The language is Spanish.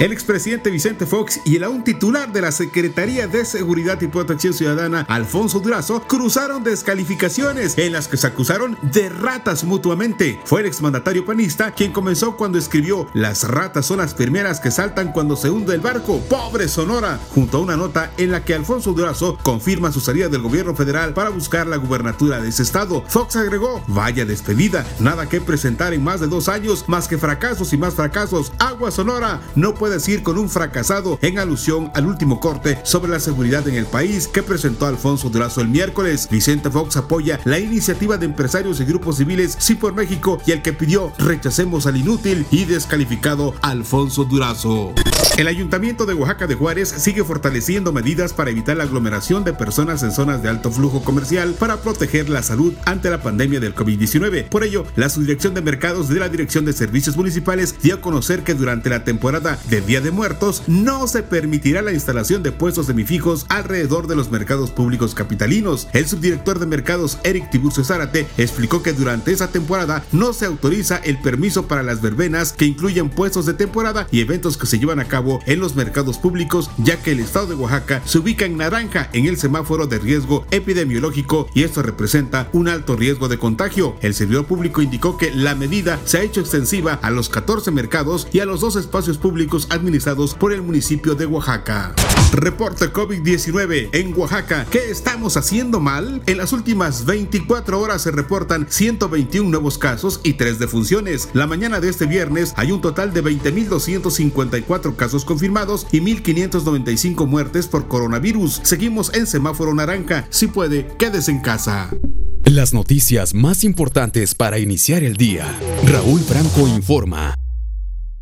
El expresidente Vicente Fox y el aún titular de la Secretaría de Seguridad y Protección Ciudadana, Alfonso Durazo, cruzaron descalificaciones en las que se acusaron de ratas mutuamente. Fue el exmandatario panista quien comenzó cuando escribió Las ratas son las primeras que saltan cuando se hunde el barco. ¡Pobre Sonora! Junto a una nota en la que Alfonso Durazo confirma su salida del gobierno federal para buscar la gubernatura de ese estado. Fox agregó, vaya despedida, nada que presentar en más de dos años, más que fracasos y más fracasos. Agua Sonora, no puede decir con un fracasado en alusión al último corte sobre la seguridad en el país que presentó Alfonso Durazo el miércoles. Vicente Fox apoya la iniciativa de empresarios y grupos civiles Sí por México y el que pidió rechacemos al inútil y descalificado Alfonso Durazo. El Ayuntamiento de Oaxaca de Juárez sigue fortaleciendo medidas para evitar la aglomeración de personas en zonas de alto flujo comercial para proteger la salud ante la pandemia del COVID-19. Por ello, la Subdirección de Mercados de la Dirección de Servicios Municipales dio a conocer que durante la temporada de Día de Muertos no se permitirá la instalación de puestos semifijos alrededor de los mercados públicos capitalinos. El subdirector de mercados Eric Tiburcio Zárate explicó que durante esa temporada no se autoriza el permiso para las verbenas que incluyen puestos de temporada y eventos que se llevan a cabo en los mercados públicos, ya que el estado de Oaxaca se ubica en naranja en el semáforo de riesgo epidemiológico y esto representa un alto riesgo de contagio. El servidor público indicó que la medida se ha hecho extensiva a los 14 mercados y a los dos espacios públicos administrados por el municipio de Oaxaca. Reporte COVID-19 en Oaxaca. ¿Qué estamos haciendo mal? En las últimas 24 horas se reportan 121 nuevos casos y 3 defunciones. La mañana de este viernes hay un total de 20.254 casos confirmados y 1.595 muertes por coronavirus. Seguimos en semáforo naranja. Si puede, quédese en casa. Las noticias más importantes para iniciar el día. Raúl Franco informa.